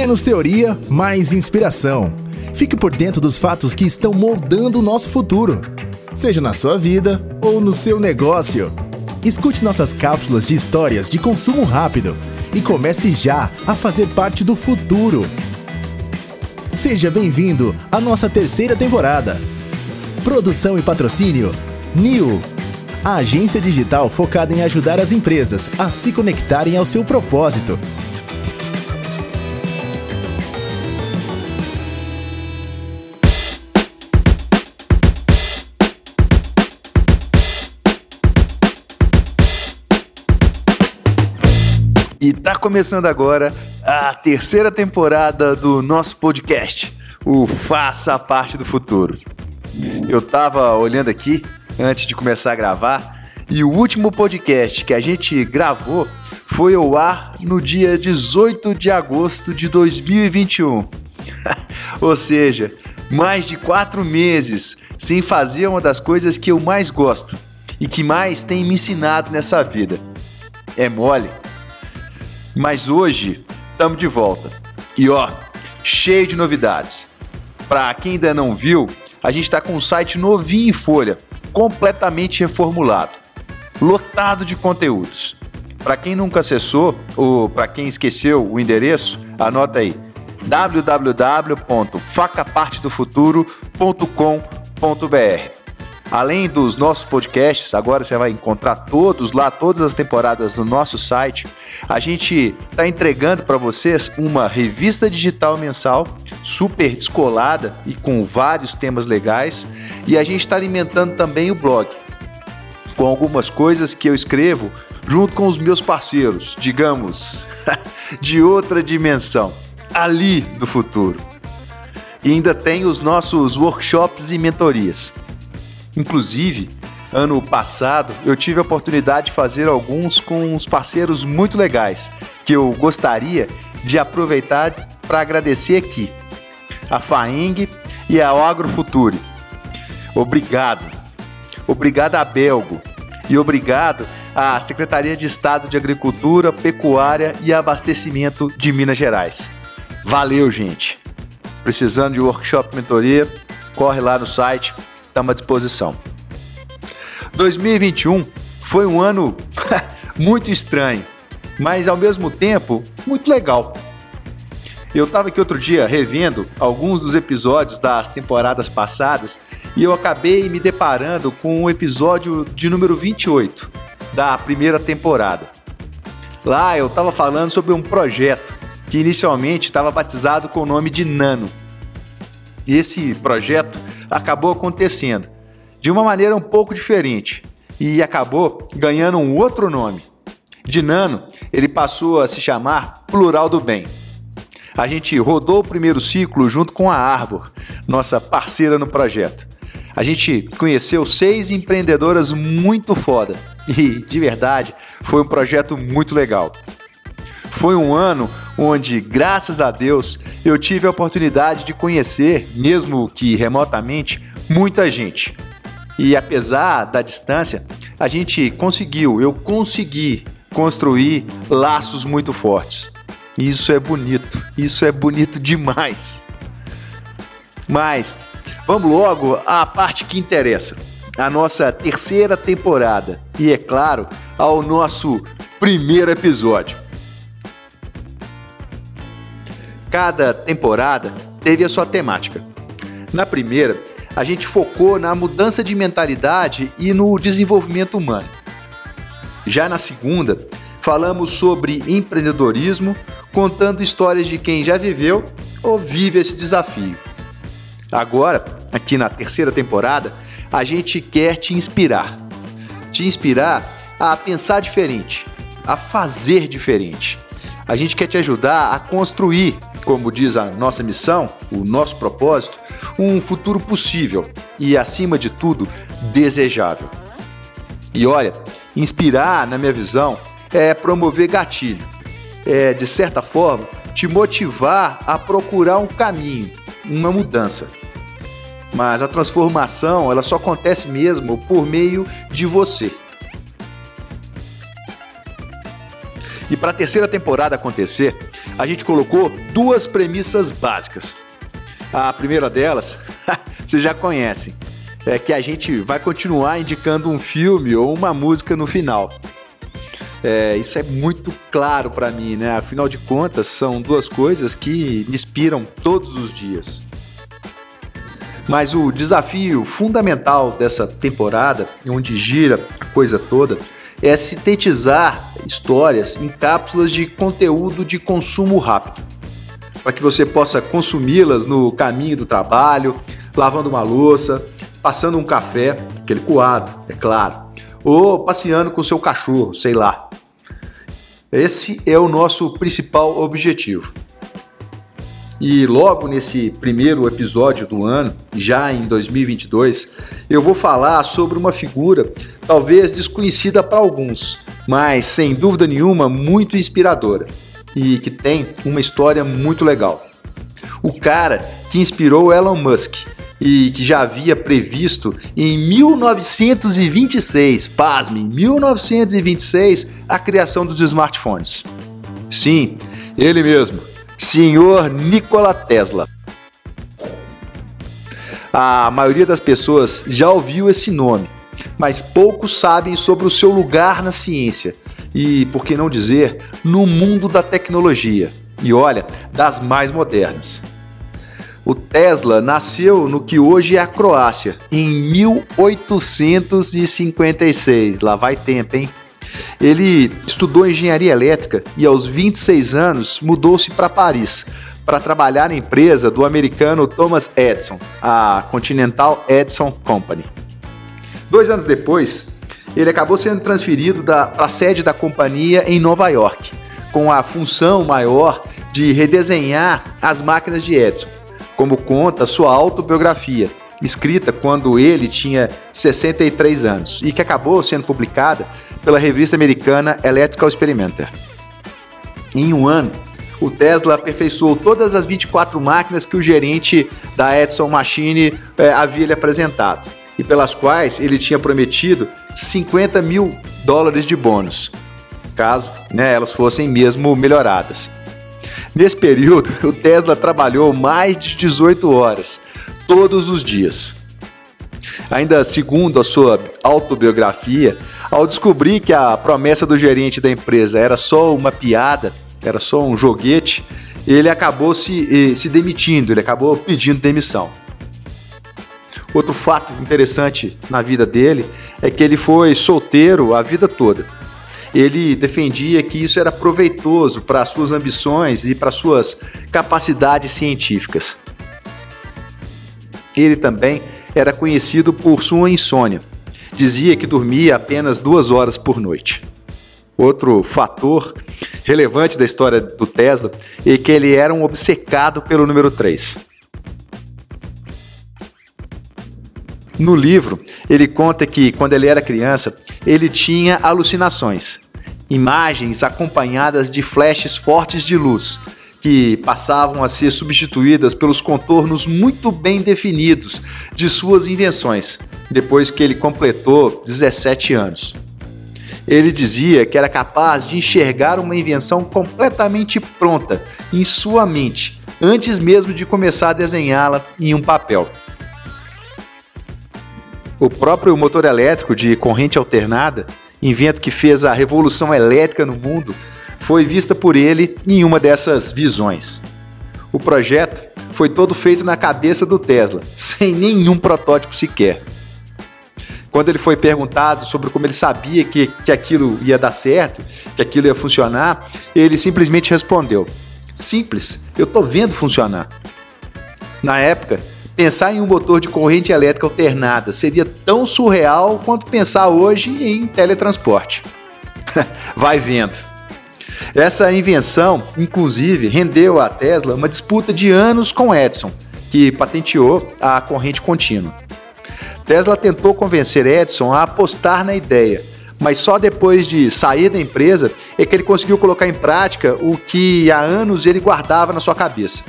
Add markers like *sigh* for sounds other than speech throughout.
Menos teoria, mais inspiração. Fique por dentro dos fatos que estão moldando o nosso futuro, seja na sua vida ou no seu negócio. Escute nossas cápsulas de histórias de consumo rápido e comece já a fazer parte do futuro. Seja bem-vindo à nossa terceira temporada. Produção e patrocínio: NIO, a agência digital focada em ajudar as empresas a se conectarem ao seu propósito. E tá começando agora a terceira temporada do nosso podcast, o Faça Parte do Futuro. Eu tava olhando aqui antes de começar a gravar e o último podcast que a gente gravou foi ao ar no dia 18 de agosto de 2021. *laughs* Ou seja, mais de quatro meses sem fazer uma das coisas que eu mais gosto e que mais tem me ensinado nessa vida. É mole. Mas hoje estamos de volta. E ó, cheio de novidades. Para quem ainda não viu, a gente está com um site novinho em folha, completamente reformulado, lotado de conteúdos. Para quem nunca acessou ou para quem esqueceu o endereço, anota aí www.facapartedofuturo.com.br. Além dos nossos podcasts, agora você vai encontrar todos lá, todas as temporadas no nosso site. A gente está entregando para vocês uma revista digital mensal, super descolada e com vários temas legais. E a gente está alimentando também o blog, com algumas coisas que eu escrevo junto com os meus parceiros, digamos, *laughs* de outra dimensão, ali do futuro. E ainda tem os nossos workshops e mentorias. Inclusive, ano passado eu tive a oportunidade de fazer alguns com uns parceiros muito legais que eu gostaria de aproveitar para agradecer aqui. A Faeng e a Agrofuture. Obrigado. Obrigado a Belgo. E obrigado à Secretaria de Estado de Agricultura, Pecuária e Abastecimento de Minas Gerais. Valeu, gente. Precisando de workshop mentoria, corre lá no site estamos à disposição. 2021 foi um ano *laughs* muito estranho, mas ao mesmo tempo muito legal. Eu estava aqui outro dia revendo alguns dos episódios das temporadas passadas e eu acabei me deparando com o episódio de número 28 da primeira temporada. Lá eu estava falando sobre um projeto que inicialmente estava batizado com o nome de Nano. Esse projeto acabou acontecendo de uma maneira um pouco diferente e acabou ganhando um outro nome. De Nano, ele passou a se chamar Plural do Bem. A gente rodou o primeiro ciclo junto com a Arbor, nossa parceira no projeto. A gente conheceu seis empreendedoras muito foda e, de verdade, foi um projeto muito legal. Foi um ano onde, graças a Deus, eu tive a oportunidade de conhecer, mesmo que remotamente, muita gente. E apesar da distância, a gente conseguiu, eu consegui construir laços muito fortes. Isso é bonito, isso é bonito *laughs* demais. Mas vamos logo à parte que interessa, a nossa terceira temporada e, é claro, ao nosso primeiro episódio. Cada temporada teve a sua temática. Na primeira, a gente focou na mudança de mentalidade e no desenvolvimento humano. Já na segunda, falamos sobre empreendedorismo, contando histórias de quem já viveu ou vive esse desafio. Agora, aqui na terceira temporada, a gente quer te inspirar. Te inspirar a pensar diferente, a fazer diferente. A gente quer te ajudar a construir como diz a nossa missão, o nosso propósito, um futuro possível e, acima de tudo, desejável. E olha, inspirar, na minha visão, é promover gatilho. É, de certa forma, te motivar a procurar um caminho, uma mudança. Mas a transformação, ela só acontece mesmo por meio de você. E para a terceira temporada acontecer, a gente colocou duas premissas básicas. A primeira delas, *laughs* vocês já conhecem, é que a gente vai continuar indicando um filme ou uma música no final. É, isso é muito claro para mim, né? Afinal de contas, são duas coisas que me inspiram todos os dias. Mas o desafio fundamental dessa temporada, onde gira a coisa toda, é sintetizar histórias em cápsulas de conteúdo de consumo rápido, para que você possa consumi-las no caminho do trabalho, lavando uma louça, passando um café, aquele coado, é claro, ou passeando com seu cachorro, sei lá. Esse é o nosso principal objetivo. E logo nesse primeiro episódio do ano, já em 2022, eu vou falar sobre uma figura talvez desconhecida para alguns, mas sem dúvida nenhuma muito inspiradora e que tem uma história muito legal. O cara que inspirou Elon Musk e que já havia previsto em 1926, pasme, 1926, a criação dos smartphones. Sim, ele mesmo, senhor Nikola Tesla. A maioria das pessoas já ouviu esse nome, mas poucos sabem sobre o seu lugar na ciência e, por que não dizer, no mundo da tecnologia. E olha, das mais modernas. O Tesla nasceu no que hoje é a Croácia, em 1856. Lá vai tempo, hein? Ele estudou engenharia elétrica e aos 26 anos mudou-se para Paris para trabalhar na empresa do americano Thomas Edison, a Continental Edison Company. Dois anos depois, ele acabou sendo transferido para a sede da companhia em Nova York, com a função maior de redesenhar as máquinas de Edison, como conta sua autobiografia, escrita quando ele tinha 63 anos e que acabou sendo publicada pela revista americana Electrical Experimenter. Em um ano, o Tesla aperfeiçoou todas as 24 máquinas que o gerente da Edison Machine eh, havia lhe apresentado e pelas quais ele tinha prometido 50 mil dólares de bônus, caso né, elas fossem mesmo melhoradas. Nesse período, *laughs* o Tesla trabalhou mais de 18 horas, todos os dias. Ainda segundo a sua autobiografia, ao descobrir que a promessa do gerente da empresa era só uma piada, era só um joguete, ele acabou se, eh, se demitindo, ele acabou pedindo demissão. Outro fato interessante na vida dele é que ele foi solteiro a vida toda. Ele defendia que isso era proveitoso para suas ambições e para suas capacidades científicas. Ele também era conhecido por sua insônia dizia que dormia apenas duas horas por noite. Outro fator relevante da história do Tesla é que ele era um obcecado pelo número 3. No livro, ele conta que quando ele era criança, ele tinha alucinações, imagens acompanhadas de flashes fortes de luz, que passavam a ser substituídas pelos contornos muito bem definidos de suas invenções, depois que ele completou 17 anos. Ele dizia que era capaz de enxergar uma invenção completamente pronta em sua mente, antes mesmo de começar a desenhá-la em um papel. O próprio motor elétrico de corrente alternada, invento que fez a revolução elétrica no mundo, foi vista por ele em uma dessas visões. O projeto foi todo feito na cabeça do Tesla, sem nenhum protótipo sequer. Quando ele foi perguntado sobre como ele sabia que, que aquilo ia dar certo, que aquilo ia funcionar, ele simplesmente respondeu: Simples, eu estou vendo funcionar. Na época, pensar em um motor de corrente elétrica alternada seria tão surreal quanto pensar hoje em teletransporte. *laughs* Vai vendo. Essa invenção, inclusive, rendeu à Tesla uma disputa de anos com Edison, que patenteou a corrente contínua. Tesla tentou convencer Edison a apostar na ideia, mas só depois de sair da empresa é que ele conseguiu colocar em prática o que há anos ele guardava na sua cabeça.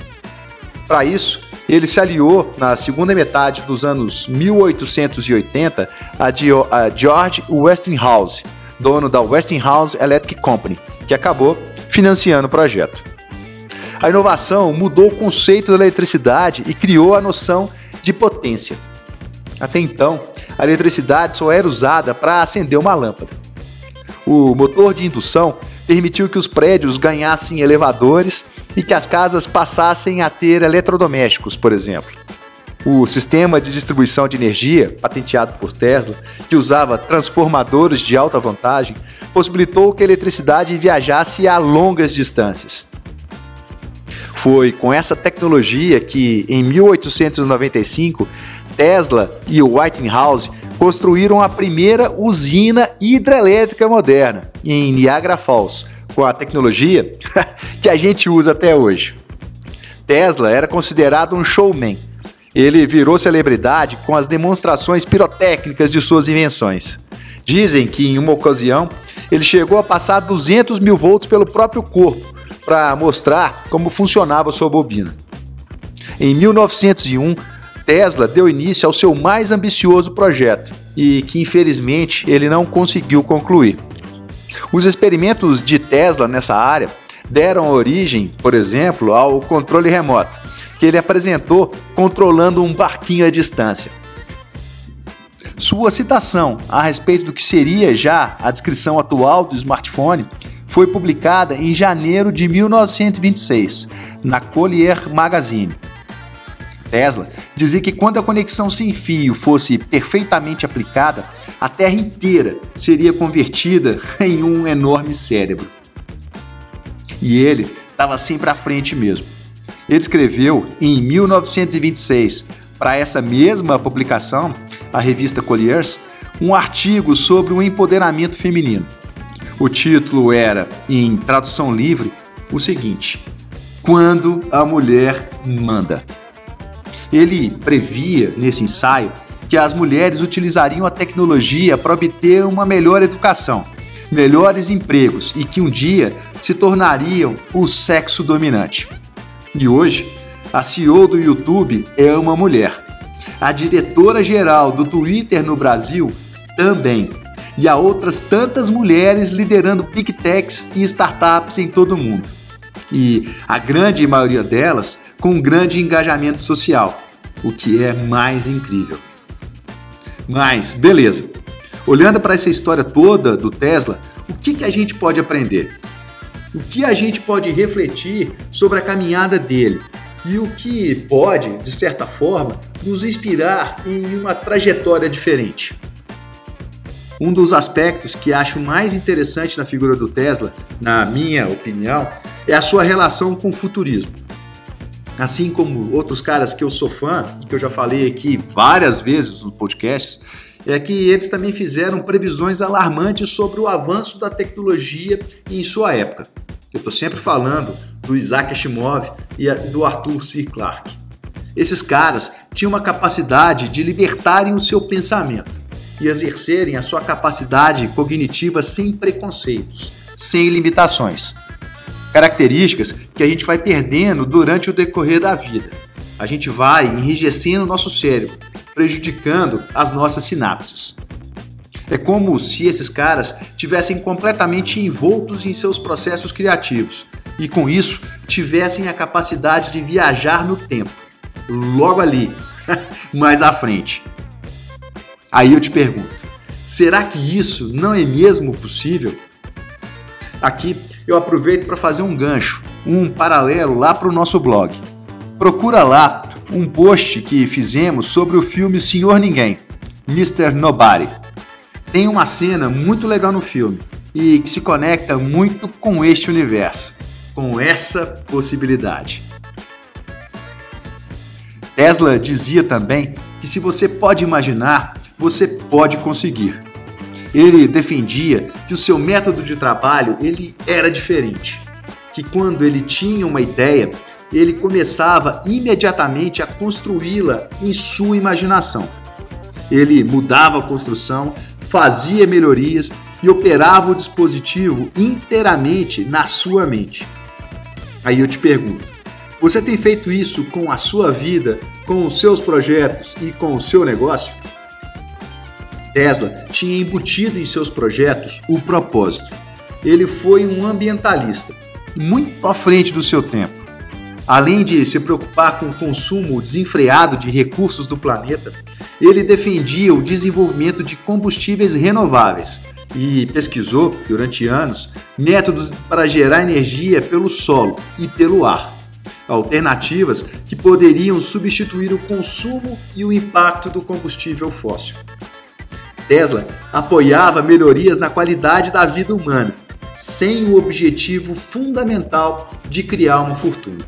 Para isso, ele se aliou na segunda metade dos anos 1880 a George Westinghouse, dono da Westinghouse Electric Company, que acabou financiando o projeto. A inovação mudou o conceito da eletricidade e criou a noção de potência. Até então, a eletricidade só era usada para acender uma lâmpada. O motor de indução permitiu que os prédios ganhassem elevadores e que as casas passassem a ter eletrodomésticos, por exemplo. O sistema de distribuição de energia, patenteado por Tesla, que usava transformadores de alta vantagem, possibilitou que a eletricidade viajasse a longas distâncias. Foi com essa tecnologia que, em 1895, Tesla e o Whitehouse construíram a primeira usina hidrelétrica moderna em Niagara Falls, com a tecnologia *laughs* que a gente usa até hoje. Tesla era considerado um showman. Ele virou celebridade com as demonstrações pirotécnicas de suas invenções. Dizem que em uma ocasião ele chegou a passar 200 mil volts pelo próprio corpo para mostrar como funcionava sua bobina. Em 1901, Tesla deu início ao seu mais ambicioso projeto e que infelizmente ele não conseguiu concluir. Os experimentos de Tesla nessa área deram origem, por exemplo, ao controle remoto, que ele apresentou controlando um barquinho à distância. Sua citação a respeito do que seria já a descrição atual do smartphone foi publicada em janeiro de 1926 na Collier Magazine. Tesla dizia que quando a conexão sem fio fosse perfeitamente aplicada, a Terra inteira seria convertida *laughs* em um enorme cérebro. E ele estava sempre à frente mesmo. Ele escreveu em 1926 para essa mesma publicação, a revista Colliers, um artigo sobre o empoderamento feminino. O título era, em tradução livre, o seguinte: Quando a mulher manda. Ele previa nesse ensaio que as mulheres utilizariam a tecnologia para obter uma melhor educação, melhores empregos e que um dia se tornariam o sexo dominante. E hoje, a CEO do YouTube é uma mulher. A diretora geral do Twitter no Brasil também. E há outras tantas mulheres liderando big techs e startups em todo o mundo. E a grande maioria delas com um grande engajamento social, o que é mais incrível. Mas, beleza. Olhando para essa história toda do Tesla, o que, que a gente pode aprender? O que a gente pode refletir sobre a caminhada dele? E o que pode, de certa forma, nos inspirar em uma trajetória diferente? Um dos aspectos que acho mais interessante na figura do Tesla, na minha opinião, é a sua relação com o futurismo assim como outros caras que eu sou fã, que eu já falei aqui várias vezes no podcast, é que eles também fizeram previsões alarmantes sobre o avanço da tecnologia em sua época. Eu estou sempre falando do Isaac Asimov e do Arthur C. Clarke. Esses caras tinham uma capacidade de libertarem o seu pensamento e exercerem a sua capacidade cognitiva sem preconceitos, sem limitações características que a gente vai perdendo durante o decorrer da vida. A gente vai enrijecendo o nosso cérebro, prejudicando as nossas sinapses. É como se esses caras tivessem completamente envoltos em seus processos criativos e, com isso, tivessem a capacidade de viajar no tempo, logo ali, *laughs* mais à frente. Aí eu te pergunto: será que isso não é mesmo possível? Aqui eu aproveito para fazer um gancho, um paralelo lá para o nosso blog. Procura lá um post que fizemos sobre o filme Senhor Ninguém, Mr. Nobody. Tem uma cena muito legal no filme e que se conecta muito com este universo, com essa possibilidade. Tesla dizia também que se você pode imaginar, você pode conseguir. Ele defendia que o seu método de trabalho ele era diferente, que quando ele tinha uma ideia, ele começava imediatamente a construí-la em sua imaginação. Ele mudava a construção, fazia melhorias e operava o dispositivo inteiramente na sua mente. Aí eu te pergunto: você tem feito isso com a sua vida, com os seus projetos e com o seu negócio? Tesla tinha embutido em seus projetos o propósito. Ele foi um ambientalista, muito à frente do seu tempo. Além de se preocupar com o consumo desenfreado de recursos do planeta, ele defendia o desenvolvimento de combustíveis renováveis e pesquisou, durante anos, métodos para gerar energia pelo solo e pelo ar. Alternativas que poderiam substituir o consumo e o impacto do combustível fóssil. Tesla apoiava melhorias na qualidade da vida humana, sem o objetivo fundamental de criar uma fortuna.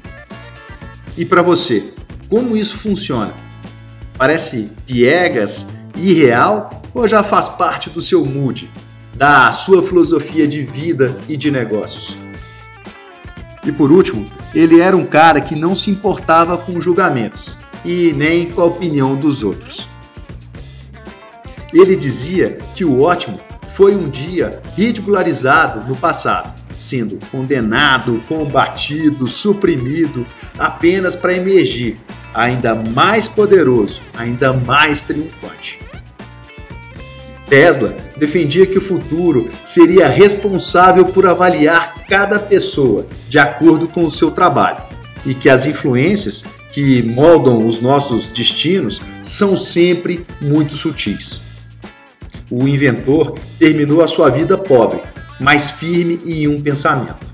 E para você, como isso funciona? Parece piegas, irreal ou já faz parte do seu mood, da sua filosofia de vida e de negócios? E por último, ele era um cara que não se importava com julgamentos e nem com a opinião dos outros. Ele dizia que o ótimo foi um dia ridicularizado no passado sendo condenado, combatido, suprimido, apenas para emergir ainda mais poderoso, ainda mais triunfante. Tesla defendia que o futuro seria responsável por avaliar cada pessoa de acordo com o seu trabalho e que as influências que moldam os nossos destinos são sempre muito sutis. O inventor terminou a sua vida pobre, mais firme e em um pensamento.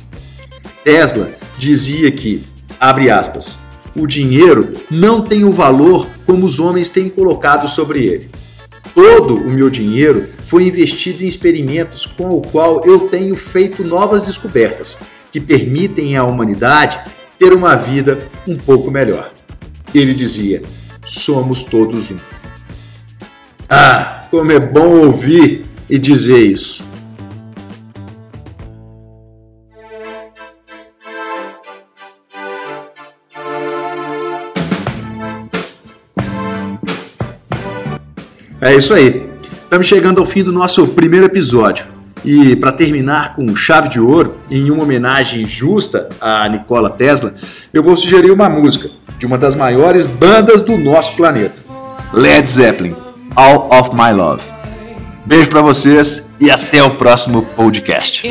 Tesla dizia que, abre aspas, o dinheiro não tem o valor como os homens têm colocado sobre ele. Todo o meu dinheiro foi investido em experimentos com o qual eu tenho feito novas descobertas que permitem à humanidade ter uma vida um pouco melhor. Ele dizia: somos todos um. Ah, como é bom ouvir e dizer isso. É isso aí. Estamos chegando ao fim do nosso primeiro episódio. E para terminar com chave de ouro, em uma homenagem justa a Nikola Tesla, eu vou sugerir uma música de uma das maiores bandas do nosso planeta, Led Zeppelin, All of My Love. Beijo para vocês e até o próximo podcast.